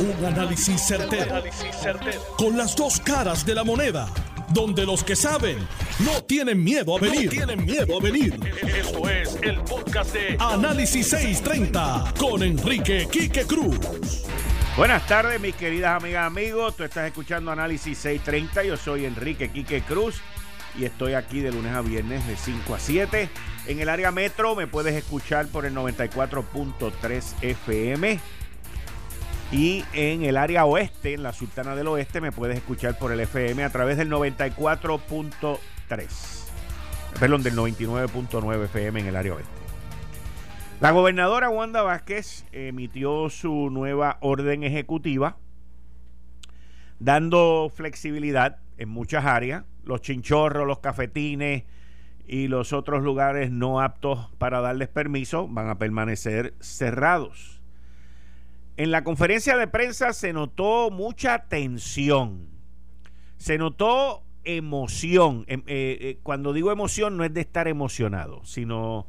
Un análisis certero, Con las dos caras de la moneda. Donde los que saben no tienen miedo a venir. tienen miedo a venir. Esto es el podcast de Análisis 630 con Enrique Quique Cruz. Buenas tardes, mis queridas amigas, amigos. Tú estás escuchando Análisis 630. Yo soy Enrique Quique Cruz y estoy aquí de lunes a viernes de 5 a 7. En el área metro me puedes escuchar por el 94.3 FM y en el área oeste, en la Sultana del Oeste, me puedes escuchar por el FM a través del 94.3. Perdón, del 99.9 FM en el área oeste. La gobernadora Wanda Vázquez emitió su nueva orden ejecutiva, dando flexibilidad en muchas áreas. Los chinchorros, los cafetines y los otros lugares no aptos para darles permiso van a permanecer cerrados. En la conferencia de prensa se notó mucha tensión, se notó emoción. Em, eh, eh, cuando digo emoción no es de estar emocionado, sino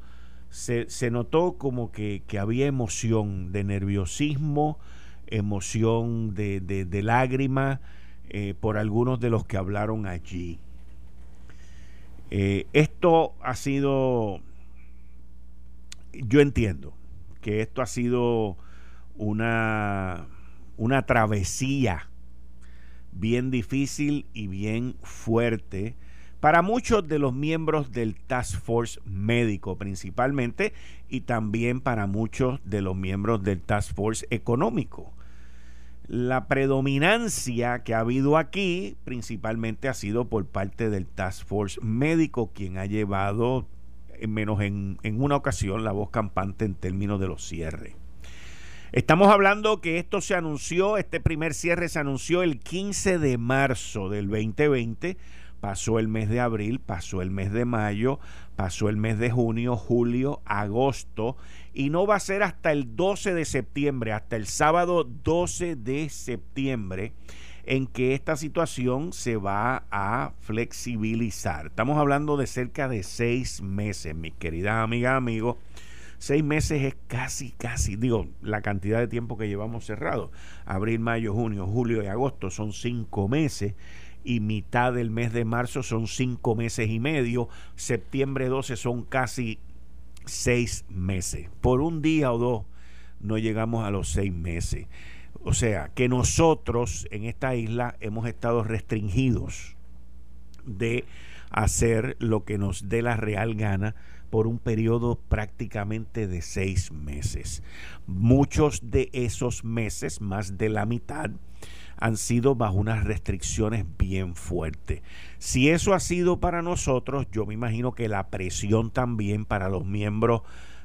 se, notó como que, había emoción de nerviosismo, emoción de, de, lágrima eh, por algunos de los que hablaron allí. esto ha sido, yo entiendo que esto ha sido una, una travesía bien difícil y bien fuerte para muchos de los miembros del Task Force médico principalmente y también para muchos de los miembros del Task Force económico. La predominancia que ha habido aquí principalmente ha sido por parte del Task Force médico, quien ha llevado, menos en, en una ocasión, la voz campante en términos de los cierres. Estamos hablando que esto se anunció, este primer cierre se anunció el 15 de marzo del 2020. Pasó el mes de abril, pasó el mes de mayo, pasó el mes de junio, julio, agosto y no va a ser hasta el 12 de septiembre, hasta el sábado 12 de septiembre en que esta situación se va a flexibilizar. Estamos hablando de cerca de seis meses, mis queridas amigas, amigos Seis meses es casi, casi, digo, la cantidad de tiempo que llevamos cerrado. Abril, mayo, junio, julio y agosto son cinco meses y mitad del mes de marzo son cinco meses y medio. Septiembre 12 son casi seis meses. Por un día o dos no llegamos a los seis meses. O sea, que nosotros en esta isla hemos estado restringidos de hacer lo que nos dé la real gana por un periodo prácticamente de seis meses. Muchos de esos meses, más de la mitad, han sido bajo unas restricciones bien fuertes. Si eso ha sido para nosotros, yo me imagino que la presión también para los miembros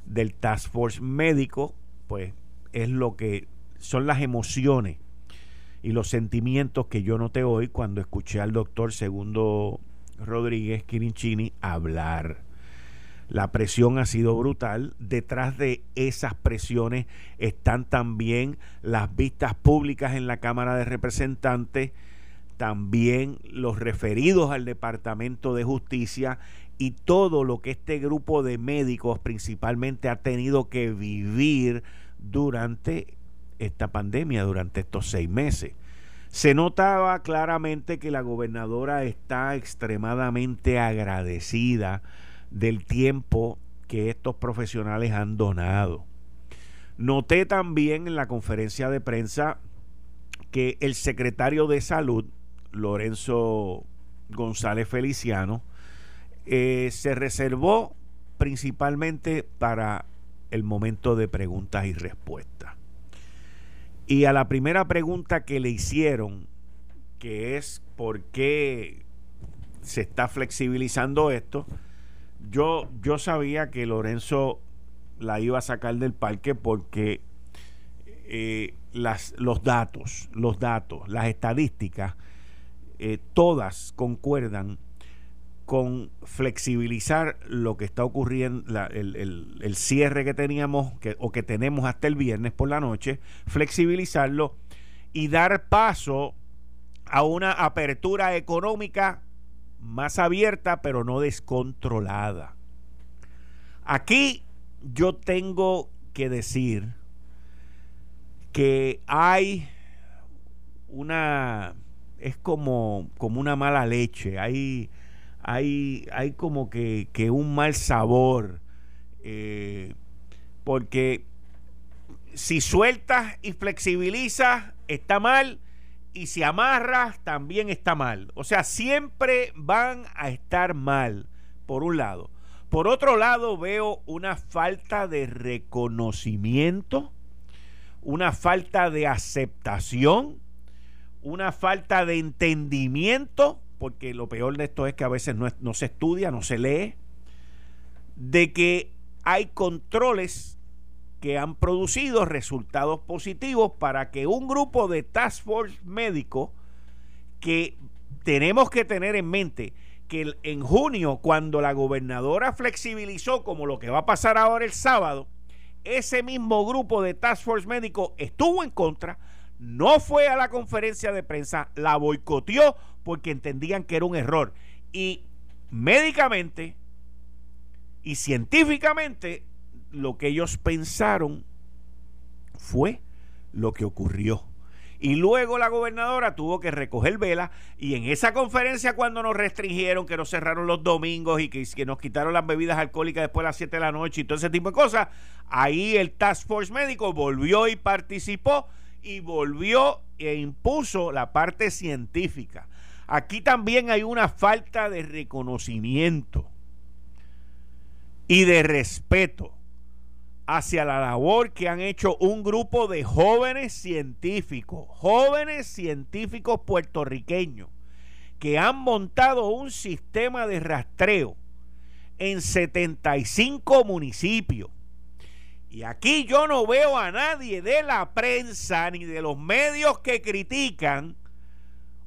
del Task Force médico, pues es lo que son las emociones y los sentimientos que yo noté hoy cuando escuché al doctor Segundo Rodríguez Quirinchini hablar. La presión ha sido brutal. Detrás de esas presiones están también las vistas públicas en la Cámara de Representantes, también los referidos al Departamento de Justicia y todo lo que este grupo de médicos principalmente ha tenido que vivir durante esta pandemia, durante estos seis meses. Se notaba claramente que la gobernadora está extremadamente agradecida del tiempo que estos profesionales han donado. Noté también en la conferencia de prensa que el secretario de salud, Lorenzo González Feliciano, eh, se reservó principalmente para el momento de preguntas y respuestas. Y a la primera pregunta que le hicieron, que es por qué se está flexibilizando esto, yo, yo sabía que Lorenzo la iba a sacar del parque porque eh, las, los datos, los datos, las estadísticas, eh, todas concuerdan con flexibilizar lo que está ocurriendo, el, cierre que teníamos que, o que tenemos hasta el viernes por la noche, flexibilizarlo y dar paso a una apertura económica más abierta, pero no descontrolada. Aquí yo tengo que decir que hay una es como, como una mala leche, hay, hay, hay como que, un mal sabor, eh, porque si sueltas y flexibilizas está mal y si amarras también está mal. O sea, siempre van a estar mal, por un lado. Por otro lado, veo una falta de reconocimiento, una falta de aceptación, una falta de entendimiento, porque lo peor de esto es que a veces no, se estudia, no se lee, de que hay controles que han producido resultados positivos para que un grupo de task force médico que tenemos que tener en mente que en junio, cuando la gobernadora flexibilizó como lo que va a pasar ahora el sábado, ese mismo grupo de task force médico estuvo en contra, no fue a la conferencia de prensa, la boicoteó porque entendían que era un error. Y médicamente y científicamente lo que ellos pensaron fue lo que ocurrió. Y luego la gobernadora tuvo que recoger vela y en esa conferencia cuando nos restringieron, que nos cerraron los domingos y que, que, nos quitaron las bebidas alcohólicas después de las 7 de la noche y todo ese tipo de cosas, ahí el Task Force médico volvió y participó y volvió e impuso la parte científica. Aquí también hay una falta de reconocimiento y de respeto hacia la labor que han hecho un grupo de jóvenes científicos, jóvenes científicos puertorriqueños, que han montado un sistema de rastreo en 75 municipios. Y aquí yo no veo a nadie de la prensa ni de los medios que critican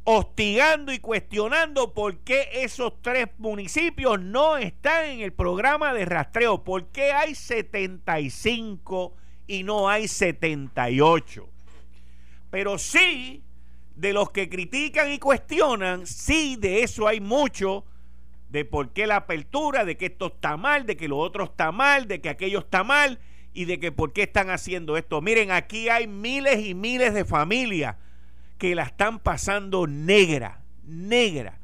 hostigando y cuestionando por qué esos tres municipios no están en el programa de rastreo, por qué hay 75 y no hay 78. Pero sí, de los que critican y cuestionan, sí, de eso hay mucho, de por qué la apertura, de que esto está mal, de que lo otro está mal, de que aquello está mal y de que por qué están haciendo esto. Miren, aquí hay miles y miles de familias que la están pasando negra, negra.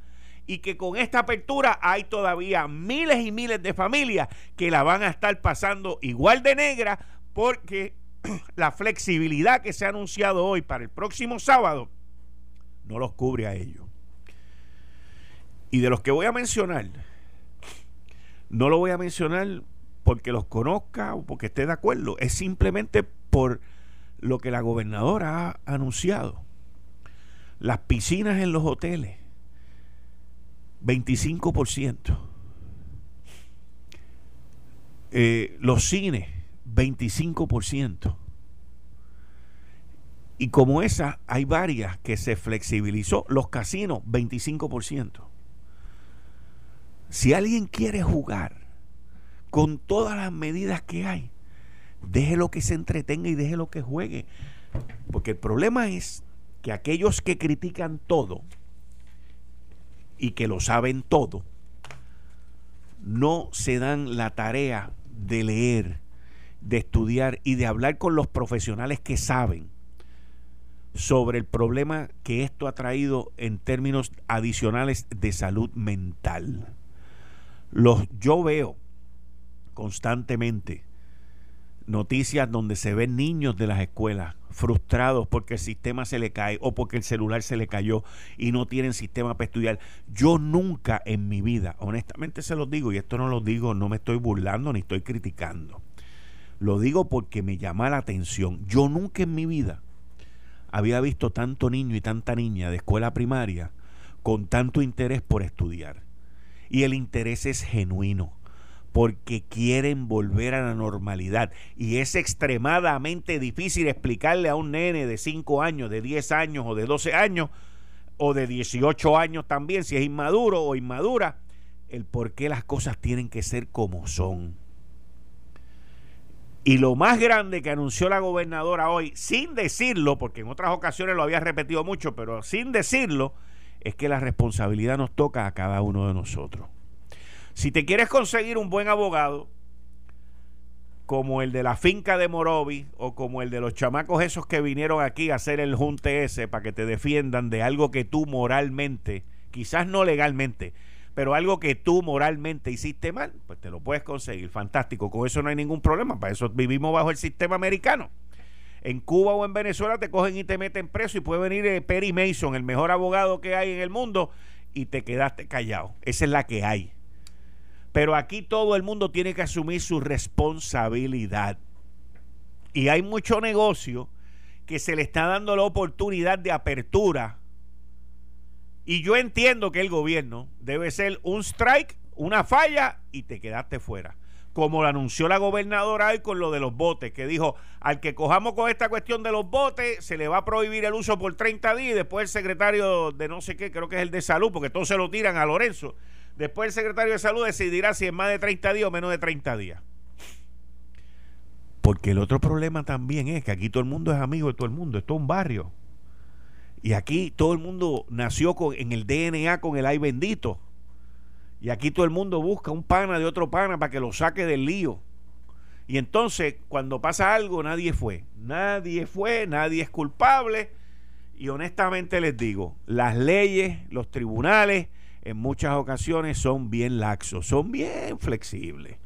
Y que con esta apertura hay todavía miles y miles de familias que la van a estar pasando igual de negra porque la flexibilidad que se ha anunciado hoy para el próximo sábado no los cubre a ellos. Y de los que voy a mencionar, no lo voy a mencionar porque los conozca o porque esté de acuerdo, es simplemente por lo que la gobernadora ha anunciado. Las piscinas en los hoteles, 25%. Eh, los cines, 25%. Y como esa, hay varias que se flexibilizó. Los casinos, 25%. Si alguien quiere jugar con todas las medidas que hay, déjelo que se entretenga y déjelo que juegue. Porque el problema es que aquellos que critican todo y que lo saben todo, no se dan la tarea de leer, de estudiar y de hablar con los profesionales que saben sobre el problema que esto ha traído en términos adicionales de salud mental. Los, yo veo constantemente noticias donde se ven niños de las escuelas frustrados porque el sistema se le cae o porque el celular se le cayó y no tienen sistema para estudiar. Yo nunca en mi vida, honestamente se los digo, y esto no lo digo, no me estoy burlando ni estoy criticando. Lo digo porque me llama la atención. Yo nunca en mi vida había visto tanto niño y tanta niña de escuela primaria con tanto interés por estudiar. Y el interés es genuino porque quieren volver a la normalidad. Y es extremadamente difícil explicarle a un nene de 5 años, de 10 años o de 12 años, o de 18 años también, si es inmaduro o inmadura, el por qué las cosas tienen que ser como son. Y lo más grande que anunció la gobernadora hoy, sin decirlo, porque en otras ocasiones lo había repetido mucho, pero sin decirlo, es que la responsabilidad nos toca a cada uno de nosotros. Si te quieres conseguir un buen abogado, como el de la finca de Morovi o como el de los chamacos esos que vinieron aquí a hacer el junte ese para que te defiendan de algo que tú moralmente, quizás no legalmente, pero algo que tú moralmente hiciste mal, pues te lo puedes conseguir. Fantástico, con eso no hay ningún problema, para eso vivimos bajo el sistema americano. En Cuba o en Venezuela te cogen y te meten preso y puede venir eh, Perry Mason, el mejor abogado que hay en el mundo, y te quedaste callado. Esa es la que hay. Pero aquí todo el mundo tiene que asumir su responsabilidad. Y hay mucho negocio que se le está dando la oportunidad de apertura. Y yo entiendo que el gobierno debe ser un strike, una falla y te quedaste fuera. Como lo anunció la gobernadora hoy con lo de los botes, que dijo, al que cojamos con esta cuestión de los botes, se le va a prohibir el uso por 30 días y después el secretario de no sé qué, creo que es el de salud, porque todos se lo tiran a Lorenzo Después el secretario de salud decidirá si es más de 30 días o menos de 30 días. Porque el otro problema también es que aquí todo el mundo es amigo de todo el mundo, esto es un barrio. Y aquí todo el mundo nació con, en el DNA con el ay bendito. Y aquí todo el mundo busca un pana de otro pana para que lo saque del lío. Y entonces, cuando pasa algo, nadie fue. Nadie fue, nadie es culpable. Y honestamente les digo, las leyes, los tribunales, en muchas ocasiones son bien laxos, son bien flexibles.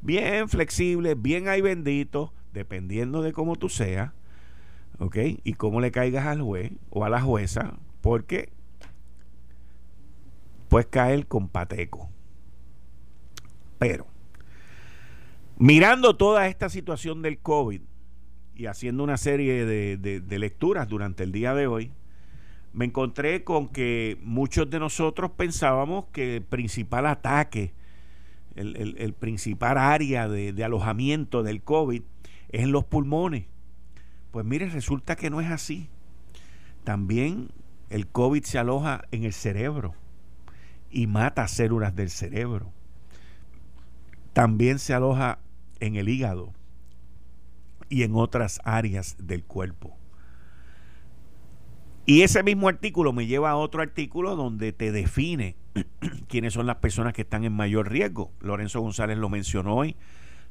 Bien flexibles, bien hay bendito, dependiendo de cómo tú seas, ¿ok? Y cómo le caigas al juez o a la jueza, porque puedes caer con pateco. Pero, mirando toda esta situación del COVID y haciendo una serie de, de lecturas durante el día de hoy, me encontré con que muchos de nosotros pensábamos que el principal ataque, el, principal área de, alojamiento del COVID es en los pulmones. Pues mire, resulta que no es así. También el COVID se aloja en el cerebro y mata células del cerebro. También se aloja en el hígado y en otras áreas del cuerpo. Y ese mismo artículo me lleva a otro artículo donde te define quiénes son las personas que están en mayor riesgo. Lorenzo González lo mencionó hoy.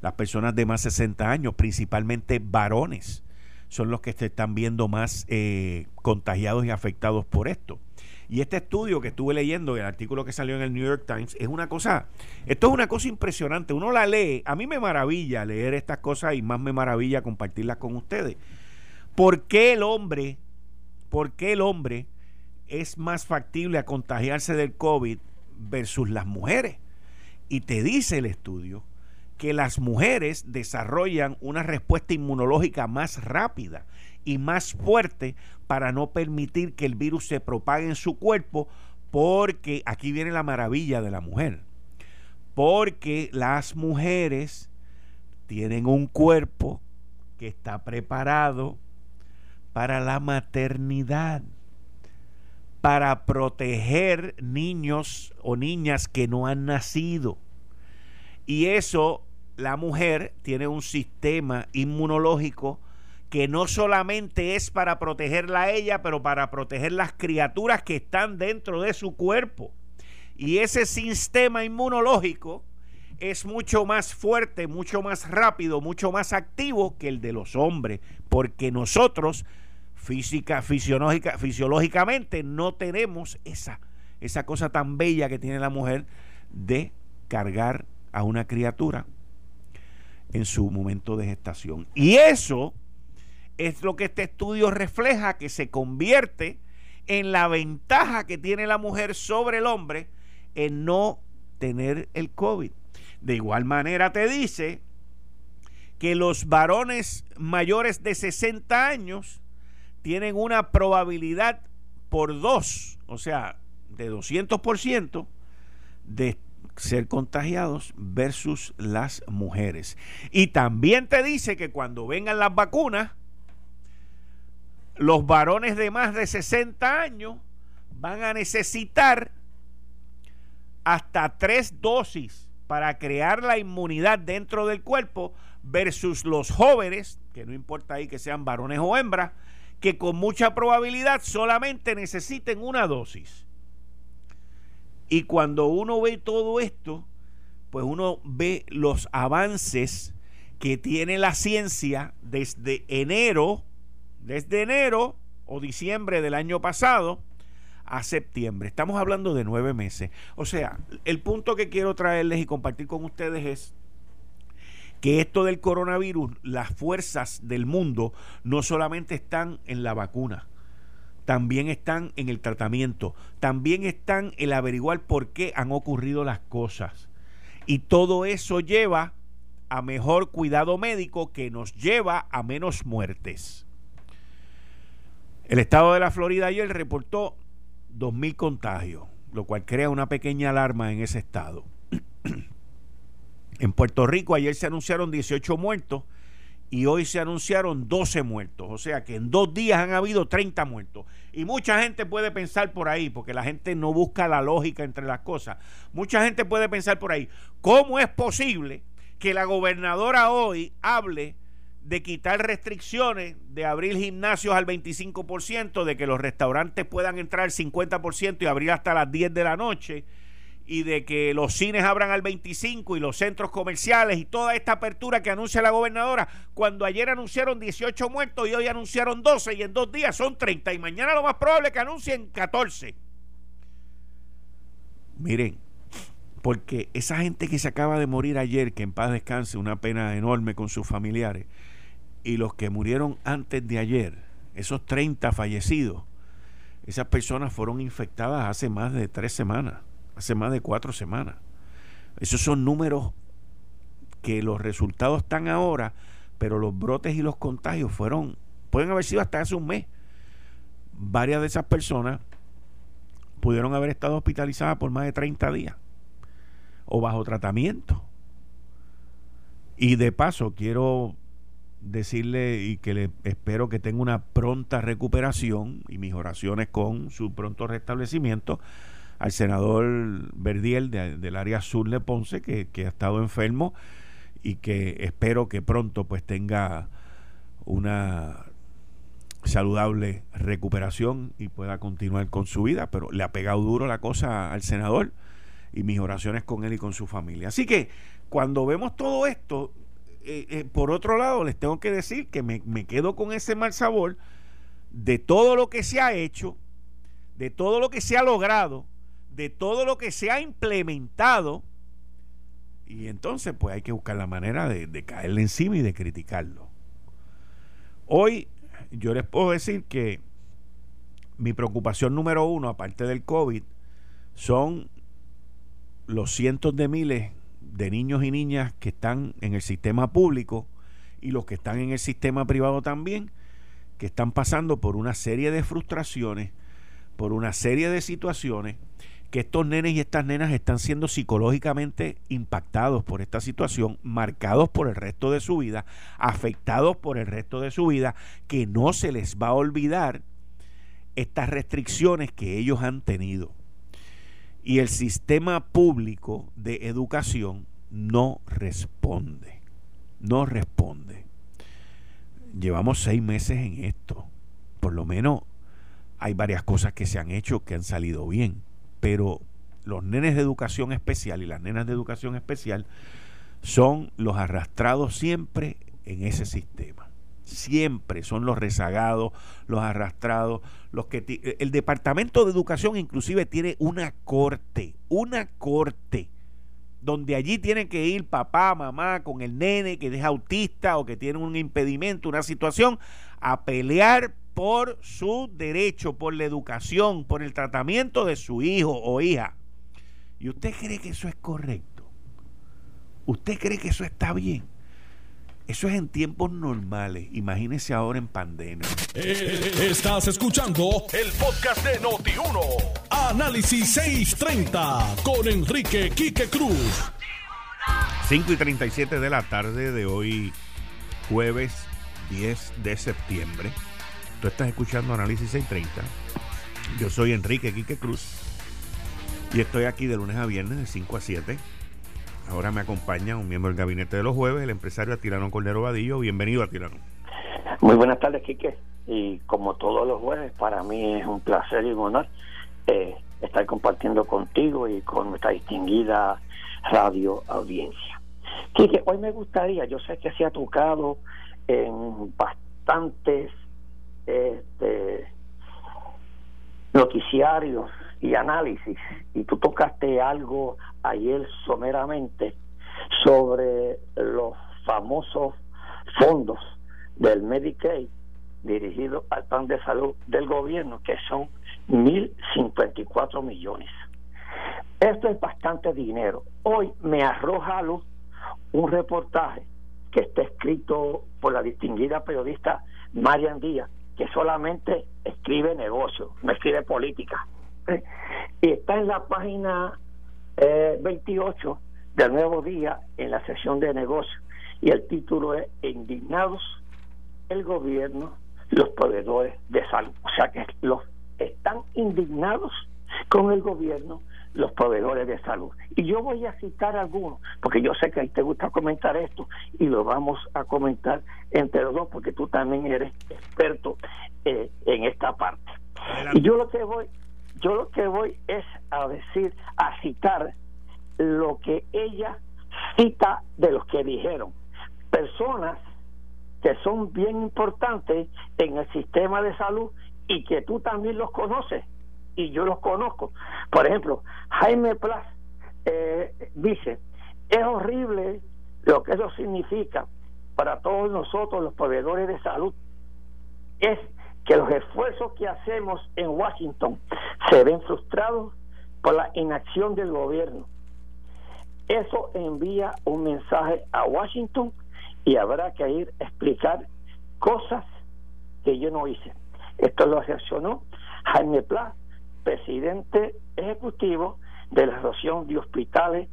Las personas de más de 60 años, principalmente varones, son los que se están viendo más eh, contagiados y afectados por esto. Y este estudio que estuve leyendo, el artículo que salió en el New York Times, es una cosa, esto es una cosa impresionante. Uno la lee, a mí me maravilla leer estas cosas y más me maravilla compartirlas con ustedes. ¿Por qué el hombre por qué el hombre es más factible a contagiarse del COVID versus las mujeres. Y te dice el estudio que las mujeres desarrollan una respuesta inmunológica más rápida y más fuerte para no permitir que el virus se propague en su cuerpo, porque aquí viene la maravilla de la mujer, porque las mujeres tienen un cuerpo que está preparado para la maternidad, para proteger niños o niñas que no han nacido. Y eso, la mujer tiene un sistema inmunológico que no solamente es para protegerla a ella, pero para proteger las criaturas que están dentro de su cuerpo. Y ese sistema inmunológico es mucho más fuerte, mucho más rápido, mucho más activo que el de los hombres, porque nosotros física, fisiológica, fisiológicamente no tenemos esa, esa cosa tan bella que tiene la mujer de cargar a una criatura en su momento de gestación. Y eso es lo que este estudio refleja, que se convierte en la ventaja que tiene la mujer sobre el hombre en no tener el COVID. De igual manera te dice que los varones mayores de 60 años tienen una probabilidad por dos, o sea, de 200% de ser contagiados versus las mujeres. Y también te dice que cuando vengan las vacunas, los varones de más de 60 años van a necesitar hasta tres dosis para crear la inmunidad dentro del cuerpo versus los jóvenes, que no importa ahí que sean varones o hembras, que con mucha probabilidad solamente necesiten una dosis. Y cuando uno ve todo esto, pues uno ve los avances que tiene la ciencia desde enero, desde enero o diciembre del año pasado a septiembre. Estamos hablando de nueve meses. O sea, el punto que quiero traerles y compartir con ustedes es que esto del coronavirus, las fuerzas del mundo no solamente están en la vacuna, también están en el tratamiento, también están en averiguar por qué han ocurrido las cosas. Y todo eso lleva a mejor cuidado médico que nos lleva a menos muertes. El estado de la Florida ayer reportó 2.000 contagios, lo cual crea una pequeña alarma en ese estado. En Puerto Rico ayer se anunciaron 18 muertos y hoy se anunciaron 12 muertos. O sea que en dos días han habido 30 muertos. Y mucha gente puede pensar por ahí, porque la gente no busca la lógica entre las cosas. Mucha gente puede pensar por ahí, ¿cómo es posible que la gobernadora hoy hable de quitar restricciones, de abrir gimnasios al 25%, de que los restaurantes puedan entrar al 50% y abrir hasta las 10 de la noche? y de que los cines abran al 25 y los centros comerciales y toda esta apertura que anuncia la gobernadora, cuando ayer anunciaron 18 muertos y hoy anunciaron 12 y en dos días son 30 y mañana lo más probable es que anuncien 14. Miren, porque esa gente que se acaba de morir ayer, que en paz descanse, una pena enorme con sus familiares, y los que murieron antes de ayer, esos 30 fallecidos, esas personas fueron infectadas hace más de tres semanas hace más de cuatro semanas. Esos son números que los resultados están ahora, pero los brotes y los contagios fueron, pueden haber sido hasta hace un mes. Varias de esas personas pudieron haber estado hospitalizadas por más de 30 días o bajo tratamiento. Y de paso quiero decirle y que le espero que tenga una pronta recuperación y mis oraciones con su pronto restablecimiento al senador Verdiel del área sur de Ponce, que, ha estado enfermo y que espero que pronto pues tenga una saludable recuperación y pueda continuar con su vida, pero le ha pegado duro la cosa al senador y mis oraciones con él y con su familia. Así que cuando vemos todo esto, eh, eh, por otro lado, les tengo que decir que me, me quedo con ese mal sabor de todo lo que se ha hecho, de todo lo que se ha logrado, de todo lo que se ha implementado y entonces pues hay que buscar la manera de, caerle encima y de criticarlo. Hoy yo les puedo decir que mi preocupación número uno, aparte del COVID, son los cientos de miles de niños y niñas que están en el sistema público y los que están en el sistema privado también, que están pasando por una serie de frustraciones, por una serie de situaciones que estos nenes y estas nenas están siendo psicológicamente impactados por esta situación, marcados por el resto de su vida, afectados por el resto de su vida, que no se les va a olvidar estas restricciones que ellos han tenido. Y el sistema público de educación no responde, no responde. Llevamos seis meses en esto. Por lo menos hay varias cosas que se han hecho que han salido bien pero los nenes de educación especial y las nenas de educación especial son los arrastrados siempre en ese sistema. Siempre son los rezagados, los arrastrados, los que el departamento de educación inclusive tiene una corte, una corte donde allí tienen que ir papá, mamá con el nene que es autista o que tiene un impedimento, una situación, a pelear por su derecho, por la educación, por el tratamiento de su hijo o hija. ¿Y usted cree que eso es correcto? ¿Usted cree que eso está bien? Eso es en tiempos normales. Imagínese ahora en pandemia. Eh, estás escuchando el podcast de Noti1. Análisis 630 con Enrique Quique Cruz. 5 y 37 de la tarde de hoy, jueves 10 de septiembre. Tú estás escuchando Análisis 630. Yo soy Enrique Quique Cruz y estoy aquí de lunes a viernes de 5 a 7. Ahora me acompaña un miembro del gabinete de los jueves, el empresario Atilano Cordero Vadillo. Bienvenido, Atilano. Muy buenas tardes, Quique. Y como todos los jueves, para mí es un placer y un honor eh, estar compartiendo contigo y con nuestra distinguida radio audiencia. que hoy me gustaría, yo sé que se ha tocado en bastantes este, noticiarios y análisis, y tú tocaste algo ayer someramente sobre los famosos fondos del Medicaid dirigidos al plan de salud del gobierno, que son 1.054 millones. Esto es bastante dinero. Hoy me arroja a luz un reportaje que está escrito por la distinguida periodista Marian Díaz, que solamente escribe negocio, no escribe política. Y está en la página 28 eh, del Nuevo Día, en la sección de negocios, y el título es Indignados el gobierno, los proveedores de salud. O sea que los están indignados con el gobierno los proveedores de salud. Y yo voy a citar algunos, porque yo sé que a ti te gusta comentar esto y lo vamos a comentar entre los dos, porque tú también eres experto eh, en esta parte. Y yo lo que voy, yo lo que voy es a decir, a citar lo que ella cita de los que dijeron. Personas que son bien importantes en el sistema de salud y que tú también los conoces y yo los conozco. Por ejemplo, Jaime Plas eh, dice, es horrible lo que eso significa para todos nosotros los proveedores de salud. Es que los esfuerzos que hacemos en Washington se ven frustrados por la inacción del gobierno. Eso envía un mensaje a Washington y habrá que ir a explicar cosas que yo no hice. Esto lo reaccionó Jaime Plas presidente ejecutivo de la Asociación de Hospitales,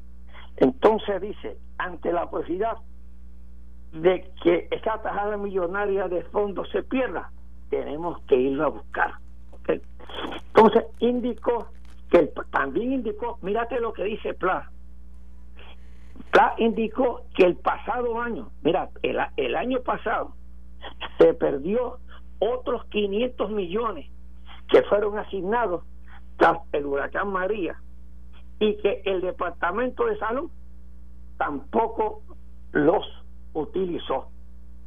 entonces dice, ante la posibilidad de que esa tajada millonaria de fondos se pierda, tenemos que irlo a buscar. Entonces indicó que también indicó, mírate lo que dice Pla. Pla indicó que el pasado año, mira, el, el año pasado se perdió otros 500 millones que fueron asignados tras el huracán María y que el Departamento de Salud tampoco los utilizó.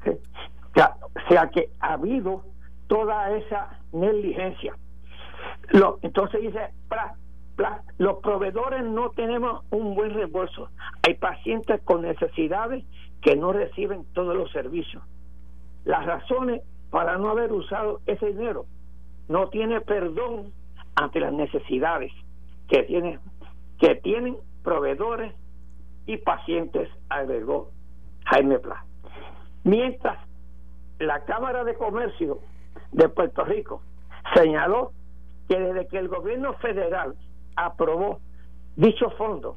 O sea, que ha habido toda esa negligencia. Entonces dice, los proveedores no tenemos un buen reembolso. Hay pacientes con necesidades que no reciben todos los servicios. Las razones para no haber usado ese dinero no tiene perdón ante las necesidades que tienen, que tienen proveedores y pacientes, agregó Jaime Pla. Mientras la Cámara de Comercio de Puerto Rico señaló que desde que el gobierno federal aprobó dicho fondo,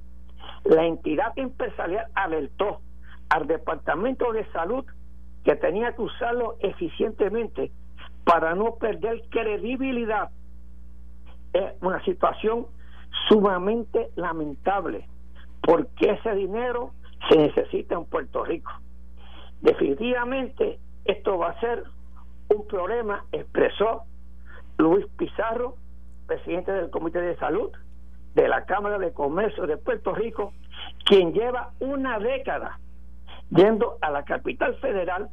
la entidad empresarial alertó al Departamento de Salud que tenía que usarlo eficientemente para no perder credibilidad es una situación sumamente lamentable porque ese dinero se necesita en Puerto Rico. Definitivamente esto va a ser un problema, expresó Luis Pizarro, presidente del Comité de Salud de la Cámara de Comercio de Puerto Rico, quien lleva una década yendo a la capital federal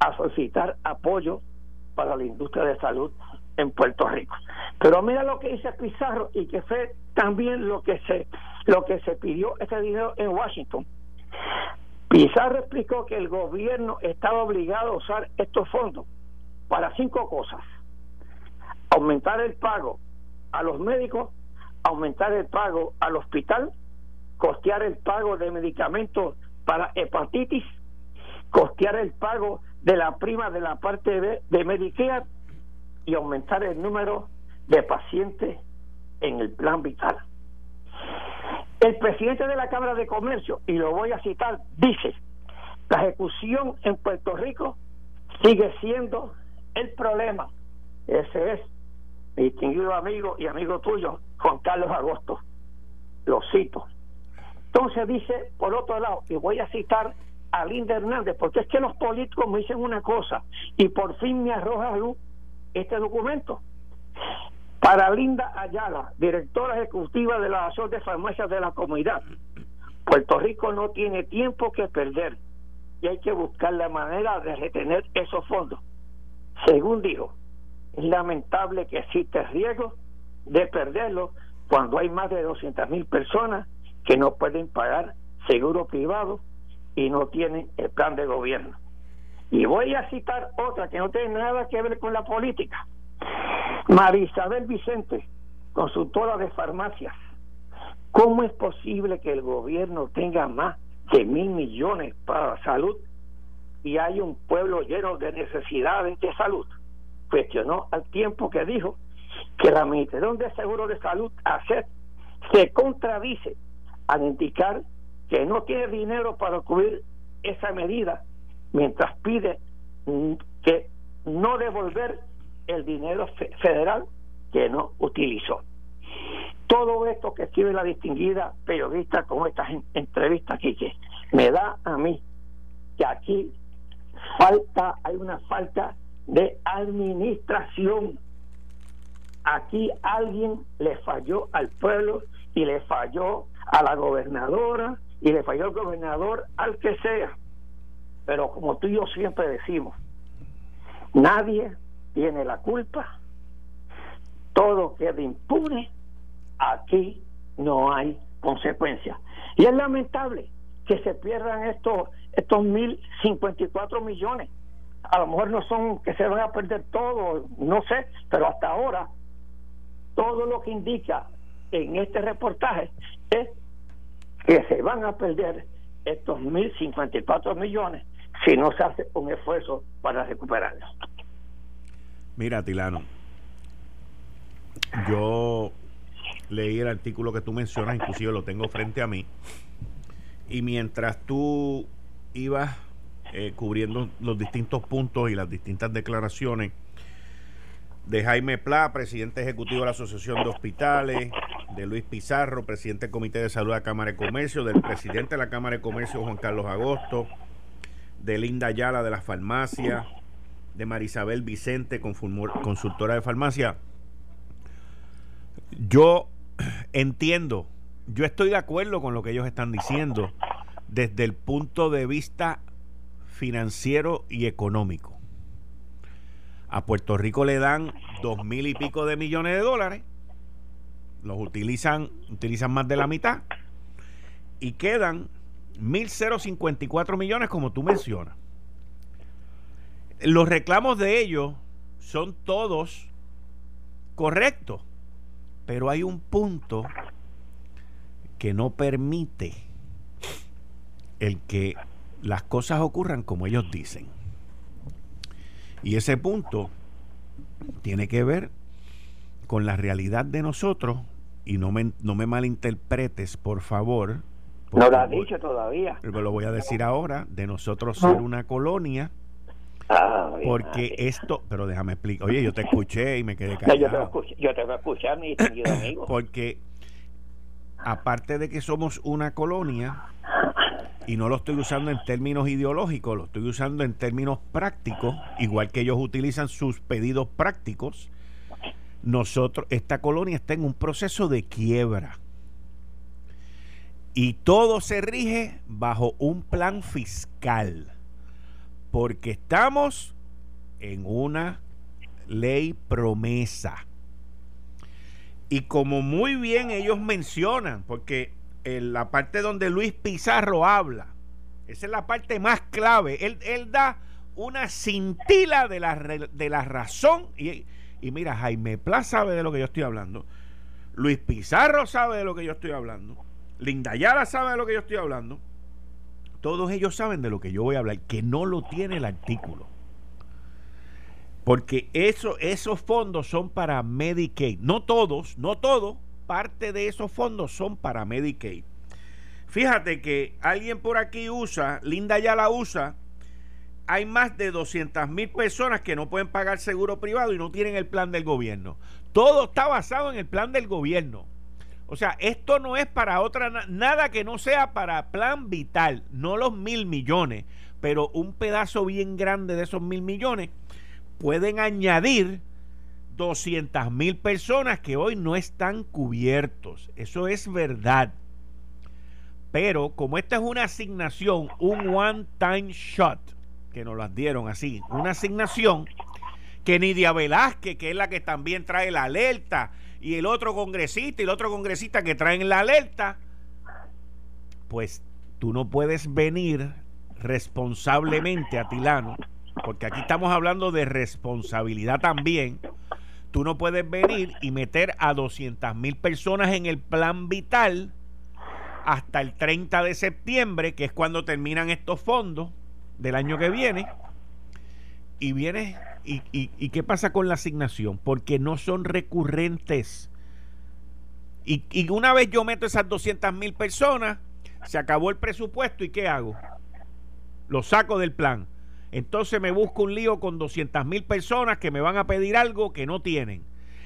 a solicitar apoyo para la industria de salud en Puerto Rico. Pero mira lo que dice Pizarro y que fue también lo que se lo que se pidió ese dinero en Washington. Pizarro explicó que el gobierno estaba obligado a usar estos fondos para cinco cosas. Aumentar el pago a los médicos, aumentar el pago al hospital, costear el pago de medicamentos para hepatitis, costear el pago de la prima de la parte de Medicare y aumentar el número de pacientes en el plan vital. El presidente de la Cámara de Comercio, y lo voy a citar, dice, la ejecución en Puerto Rico sigue siendo el problema. Ese es mi distinguido amigo y amigo tuyo, Juan Carlos Agosto. Lo cito. Entonces dice, por otro lado, y voy a citar a Linda Hernández, porque es que los políticos me dicen una cosa y por fin me arroja luz este documento. Para Linda Ayala, directora ejecutiva de la Asociación de Farmacias de la Comunidad, Puerto Rico no tiene tiempo que perder y hay que buscar la manera de retener esos fondos. Según dijo, es lamentable que existe riesgo de perderlos cuando hay más de 200 mil personas que no pueden pagar seguro privado y no tienen el plan de gobierno. Y voy a citar otra que no tiene nada que ver con la política. Marisabel Vicente, consultora de farmacias. ¿Cómo es posible que el gobierno tenga más de mil millones para salud y hay un pueblo lleno de necesidades de salud? Cuestionó al tiempo que dijo que la Administración de Seguro de Salud, hacer se contradice al indicar que no tiene dinero para cubrir esa medida mientras pide que no devolver el dinero federal que no utilizó. Todo esto que escribe la distinguida periodista con estas entrevistas aquí, que me da a mí que aquí falta, hay una falta de administración. Aquí alguien le falló al pueblo y le falló a la gobernadora y le falló al gobernador al que sea. Pero como tú y yo siempre decimos, nadie tiene la culpa, todo queda impune, aquí no hay consecuencias. Y es lamentable que se pierdan estos estos mil cincuenta y cuatro millones. A lo mejor no son que se van a perder todo, no sé, pero hasta ahora todo lo que indica en este reportaje es que se van a perder estos mil cincuenta y cuatro millones si no se hace un esfuerzo para recuperarlos. Mira, Tilano, yo leí el artículo que tú mencionas, inclusive lo tengo frente a mí, y mientras tú ibas eh, cubriendo los distintos puntos y las distintas declaraciones de Jaime Pla, presidente ejecutivo de la Asociación de Hospitales, de Luis Pizarro, presidente del Comité de Salud de la Cámara de Comercio, del presidente de la Cámara de Comercio, Juan Carlos Agosto, de Linda Ayala de la farmacia, de Marisabel Vicente, consultora de farmacia. Yo entiendo, yo estoy de acuerdo con lo que ellos están diciendo desde el punto de vista financiero y económico. A Puerto Rico le dan dos mil y pico de millones de dólares, los utilizan, utilizan más de la mitad y quedan 1.054 millones como tú mencionas. Los reclamos de ellos son todos correctos, pero hay un punto que no permite el que las cosas ocurran como ellos dicen. Y ese punto tiene que ver con la realidad de nosotros, y no me, no me malinterpretes, por favor, no lo ha dicho todavía. Lo voy a decir ahora, de nosotros ser una colonia. Ah, porque esto, pero déjame explicar. Oye, yo te escuché y me quedé callado. Yo te voy a escuchar, yo te voy a escuchar mi distinguido amigo. Porque aparte de que somos una colonia, y no lo estoy usando en términos ideológicos, lo estoy usando en términos prácticos, igual que ellos utilizan sus pedidos prácticos, nosotros, esta colonia está en un proceso de quiebra. Y todo se rige bajo un plan fiscal. Porque estamos en una ley promesa. Y como muy bien ellos mencionan, porque en la parte donde Luis Pizarro habla, esa es la parte más clave. Él, él da una cintila de la, de la razón. Y, y mira, Jaime Plaza sabe de lo que yo estoy hablando. Luis Pizarro sabe de lo que yo estoy hablando. Linda Yara sabe de lo que yo estoy hablando. Todos ellos saben de lo que yo voy a hablar, que no lo tiene el artículo. Porque eso, esos fondos son para Medicaid. No todos, no todos. Parte de esos fondos son para Medicaid. Fíjate que alguien por aquí usa, Linda ya la usa, hay más de 200 mil personas que no pueden pagar seguro privado y no tienen el plan del gobierno. Todo está basado en el plan del gobierno. O sea, esto no es para otra, nada que no sea para plan vital, no los mil millones, pero un pedazo bien grande de esos mil millones pueden añadir 200 mil personas que hoy no están cubiertos. Eso es verdad. Pero como esta es una asignación, un one-time shot, que nos las dieron así, una asignación que Nidia Velázquez, que es la que también trae la alerta, y el otro congresista y el otro congresista que traen la alerta, pues tú no puedes venir responsablemente a Tilano, porque aquí estamos hablando de responsabilidad también. Tú no puedes venir y meter a 200 mil personas en el plan vital hasta el 30 de septiembre, que es cuando terminan estos fondos del año que viene, y vienes y, qué pasa con la asignación? Porque no son recurrentes. Y, y una vez yo meto esas 200 mil personas, se acabó el presupuesto y ¿qué hago? Lo saco del plan. Entonces me busco un lío con 200 mil personas que me van a pedir algo que no tienen.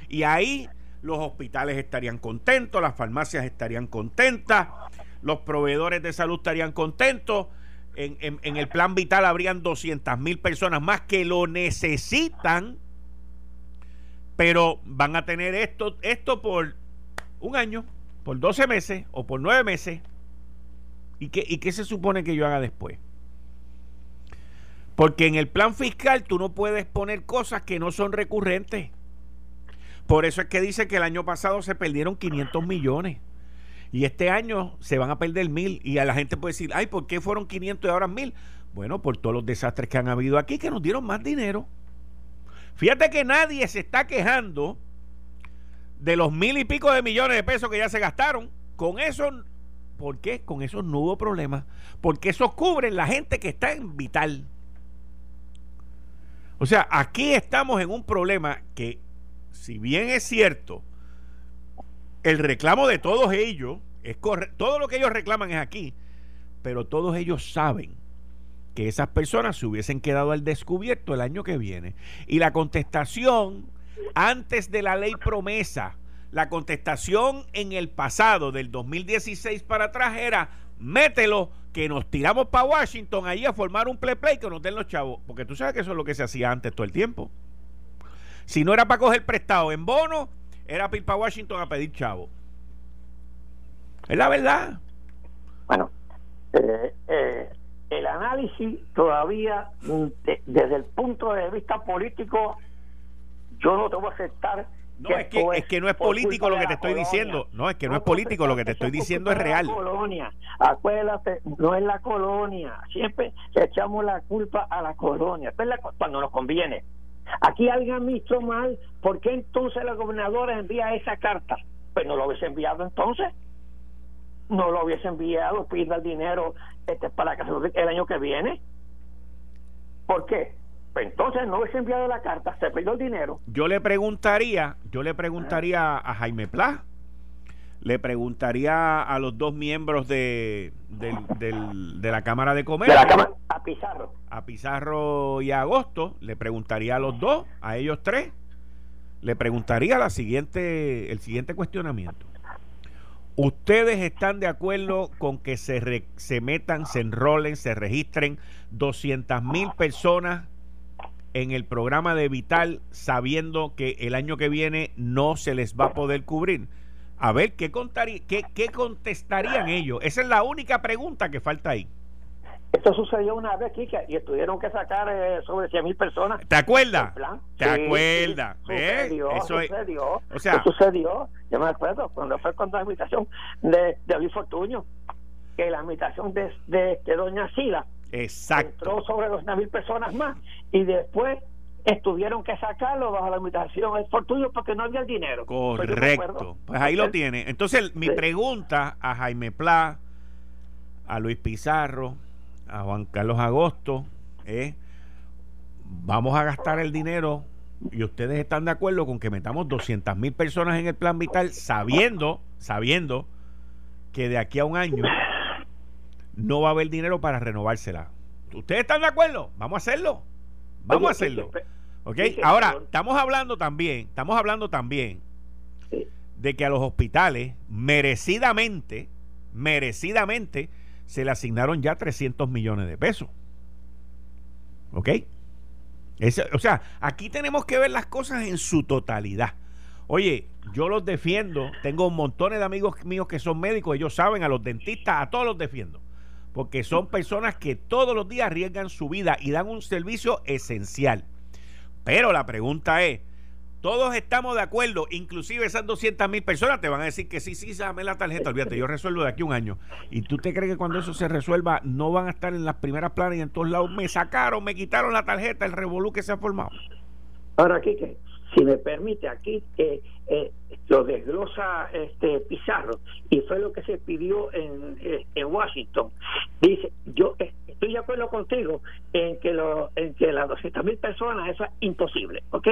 Y ahí los hospitales estarían contentos, las farmacias estarían contentas, los proveedores de salud estarían contentos. En, el plan vital habrían 200 mil personas más que lo necesitan, pero van a tener esto, esto por un año, por 12 meses o por 9 meses. ¿Y qué, ¿Y qué se supone que yo haga después? Porque en el plan fiscal tú no puedes poner cosas que no son recurrentes. Por eso es que dice que el año pasado se perdieron 500 millones. Y este año se van a perder mil. Y a la gente puede decir, ay, ¿por qué fueron 500 y ahora mil? Bueno, por todos los desastres que han habido aquí, que nos dieron más dinero. Fíjate que nadie se está quejando de los mil y pico de millones de pesos que ya se gastaron. Con eso, ¿por qué? Con eso no hubo problema. Porque eso cubre la gente que está en vital. O sea, aquí estamos en un problema que si bien es cierto, el reclamo de todos ellos es correcto, todo lo que ellos reclaman es aquí, pero todos ellos saben que esas personas se hubiesen quedado al descubierto el año que viene. Y la contestación antes de la ley promesa, la contestación en el pasado, del 2016 para atrás, era mételo, que nos tiramos para Washington ahí a formar un play play que nos den los chavos. Porque tú sabes que eso es lo que se hacía antes todo el tiempo. Si no era para coger prestado en bono, era para ir para Washington a pedir chavo. Es la verdad. Bueno, eh, eh, el análisis todavía, mm, desde el punto de vista político, yo no te voy a aceptar. No, es, que, es que no es político lo que te estoy diciendo. No, es que no, es político lo que te estoy diciendo es real. colonia. Acuérdate, no es la colonia. Siempre echamos la culpa a la colonia. Cuando nos conviene. Aquí alguien hizo mal, ¿por qué entonces la gobernadora envía esa carta? Pues no lo hubiese enviado entonces. No lo hubiese enviado, pide el dinero este, para que el año que viene. ¿Por qué? Pues entonces no hubiese enviado la carta, se perdió el dinero. Yo le preguntaría, yo le preguntaría a Jaime Pla le preguntaría a los dos miembros de, de la Cámara de Comercio. a Pizarro. A Pizarro y a Agosto. Le preguntaría a los dos, a ellos tres. Le preguntaría la siguiente, el siguiente cuestionamiento. ¿Ustedes están de acuerdo con que se, se metan, se enrolen, se registren 200 mil personas en el programa de Vital sabiendo que el año que viene no se les va a poder cubrir? A ver, ¿qué, contaría, qué, qué contestarían ellos? Esa es la única pregunta que falta ahí. Esto sucedió una vez, Kika, y tuvieron que sacar eh, sobre 100 mil personas. ¿Te acuerdas? ¿Te acuerdas? Sucedió, sucedió. O sea, sucedió. Yo me acuerdo cuando fue con la invitación de, de Luis Fortuño, que la invitación de, de, Doña Sila Exacto. entró sobre los mil personas más, y después tuvieron que sacarlo bajo la invitación es tuyo porque no había el dinero. Pues Correcto. Pues, ahí lo tiene. Entonces, mi pregunta a Jaime Pla, a Luis Pizarro, a Juan Carlos Agosto, es, vamos a gastar el dinero y ustedes están de acuerdo con que metamos 200 mil personas en el plan vital sabiendo, sabiendo que de aquí a un año no va a haber dinero para renovársela. ¿Ustedes están de acuerdo? Vamos a hacerlo. Vamos a hacerlo. ¿Ok? Ahora, estamos hablando también, estamos hablando también de que a los hospitales, merecidamente, merecidamente, se le asignaron ya 300 millones de pesos. ¿Ok? o sea, aquí tenemos que ver las cosas en su totalidad. Oye, yo los defiendo. Tengo montones de amigos míos que son médicos. Ellos saben, a los dentistas, a todos los defiendo. Porque son personas que todos los días arriesgan su vida y dan un servicio esencial. Pero la pregunta es, todos estamos de acuerdo, inclusive esas 200 mil personas te van a decir que sí, sí, dame la tarjeta, olvídate, yo resuelvo de aquí un año. ¿Y tú te crees que cuando eso se resuelva no van a estar en las primeras planas y en todos lados? Me sacaron, me quitaron la tarjeta, el revolú que se ha formado. Ahora, Kike, si me permite, aquí eh, eh, lo desglosa este Pizarro y fue lo que se pidió en, eh, en Washington. Dice, yo estoy de acuerdo contigo en que lo, en que las 200 mil personas eso es imposible, ¿ok?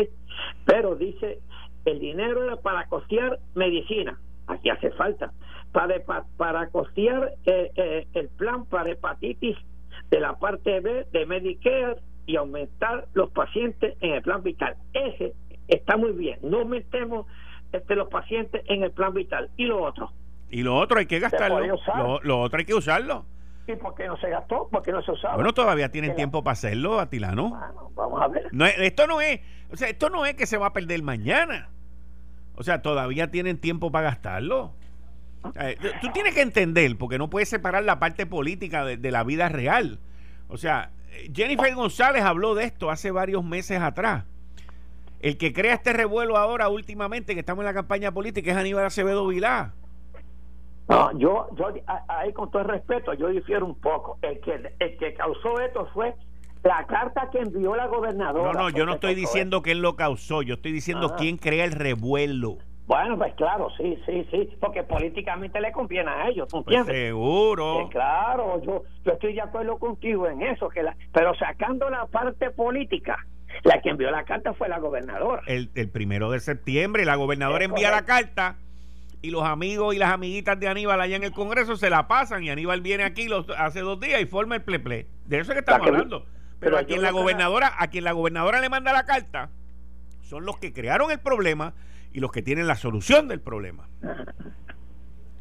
Pero dice, el dinero es para costear medicina, aquí hace falta, para, para costear el plan para hepatitis de la parte B de Medicare y aumentar los pacientes en el plan vital. Ese está muy bien. No metemos este, los pacientes en el plan vital. ¿Y lo otro? Y lo otro hay que gastarlo. Lo, otro hay que usarlo. ¿Y por qué no se gastó? ¿Por qué no se usaba? Bueno, todavía tienen tiempo para hacerlo, Atilano. Bueno, vamos a ver. No, esto no es, o sea, esto no es que se va a perder mañana. O sea, todavía tienen tiempo para gastarlo. Eh, tú tienes que entender, porque no puedes separar la parte política de, de la vida real. O sea, Jennifer González habló de esto hace varios meses atrás. El que crea este revuelo ahora, últimamente, que estamos en la campaña política, es Aníbal Acevedo Vilá. No, yo, yo ahí con todo el respeto, yo difiero un poco. El que, el que causó esto fue la carta que envió la gobernadora. No, no, yo no estoy diciendo que él lo causó, yo estoy diciendo quién crea el revuelo. Bueno, pues claro, sí, sí, sí, porque políticamente le conviene a ellos, ¿tú pues seguro. claro, yo, yo estoy de acuerdo contigo en eso, que la, pero sacando la parte política, la que envió la carta fue la gobernadora. El, el primero de septiembre, la gobernadora envía la carta y los amigos y las amiguitas de Aníbal allá en el Congreso se la pasan y Aníbal viene aquí los, hace dos días y forma el pleple. De eso es que estamos hablando. Pero, a quien la gobernadora, a quien la gobernadora le manda la carta, son los que crearon el problema y los que tienen la solución del problema.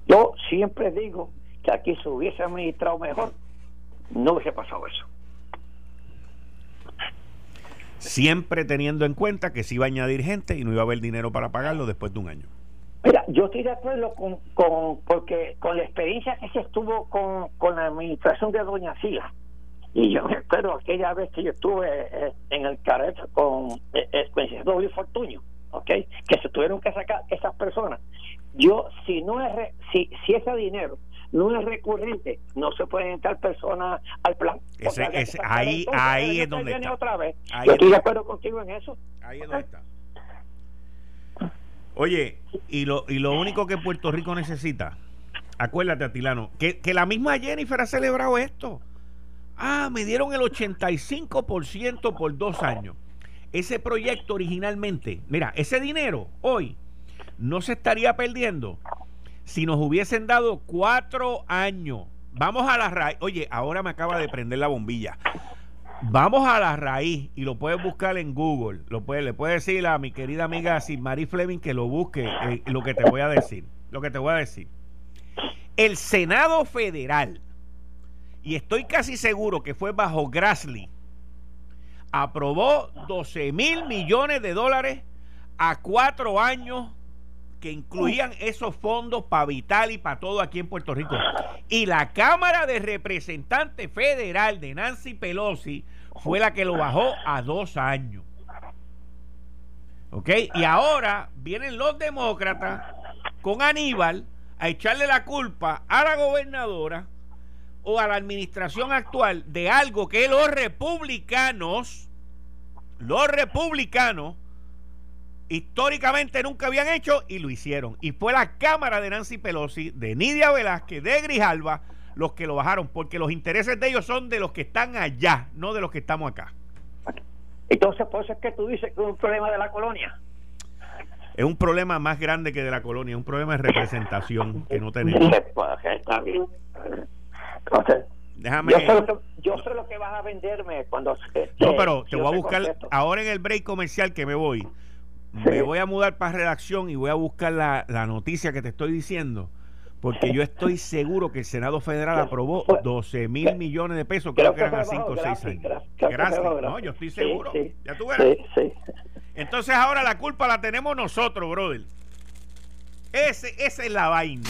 Yo siempre digo que aquí se hubiese administrado mejor, no hubiese pasado eso. Siempre teniendo en cuenta que se iba a añadir gente y no iba a haber dinero para pagarlo después de un año. Mira, yo estoy de acuerdo con, con porque con la experiencia que se estuvo con, con la administración de Doña Sila, y yo me acuerdo aquella vez que yo estuve eh, en el caret con eh, el Fortuño, ¿ok? Que se tuvieron que sacar esas personas. Yo, si no es, si, si ese dinero no es recurrente, no se pueden entrar personas al plan. ahí ahí es donde está. Otra vez. Yo estoy de acuerdo contigo en eso. Ahí es donde está. Oye, y lo, y lo único que Puerto Rico necesita, acuérdate, Atilano, que, que la misma Jennifer ha celebrado esto. Ah, me dieron el 85% por dos años. Ese proyecto originalmente, mira, ese dinero hoy no se estaría perdiendo si nos hubiesen dado cuatro años. Vamos a la raíz. Oye, ahora me acaba de prender la bombilla. Vamos a la raíz y lo puedes buscar en Google. Lo puedes, le puedes decir a mi querida amiga Marie Fleming que lo busque eh, lo que te voy a decir. Lo que te voy a decir. El Senado Federal y estoy casi seguro que fue bajo Grassley, aprobó 12 mil millones de dólares a cuatro años que incluían esos fondos para Vital y para todo aquí en Puerto Rico. Y la Cámara de Representantes Federal de Nancy Pelosi fue la que lo bajó a dos años. ¿Ok? Y ahora vienen los demócratas con Aníbal a echarle la culpa a la gobernadora o a la administración actual de algo que los republicanos, los republicanos, históricamente nunca habían hecho y lo hicieron. Y fue la Cámara de Nancy Pelosi, de Nidia Velázquez, de Grijalva, los que lo bajaron, porque los intereses de ellos son de los que están allá, no de los que estamos acá. Entonces, por eso es que tú dices que es un problema de la colonia. Es un problema más grande que de la colonia, es un problema de representación que no tenemos. Pues, está bien. Déjame. Yo sé, lo que, vas a venderme cuando. no, pero te voy a buscar. Ahora en el break comercial que me voy, me voy a mudar para redacción y voy a buscar la, noticia que te estoy diciendo. Porque yo estoy seguro que el Senado Federal aprobó 12 mil millones de pesos, creo que eran a 5 o 6 años. Gracias. No, yo estoy seguro. Ya tú verás. Entonces ahora la culpa la tenemos nosotros, brother. Ese, esa es la vaina.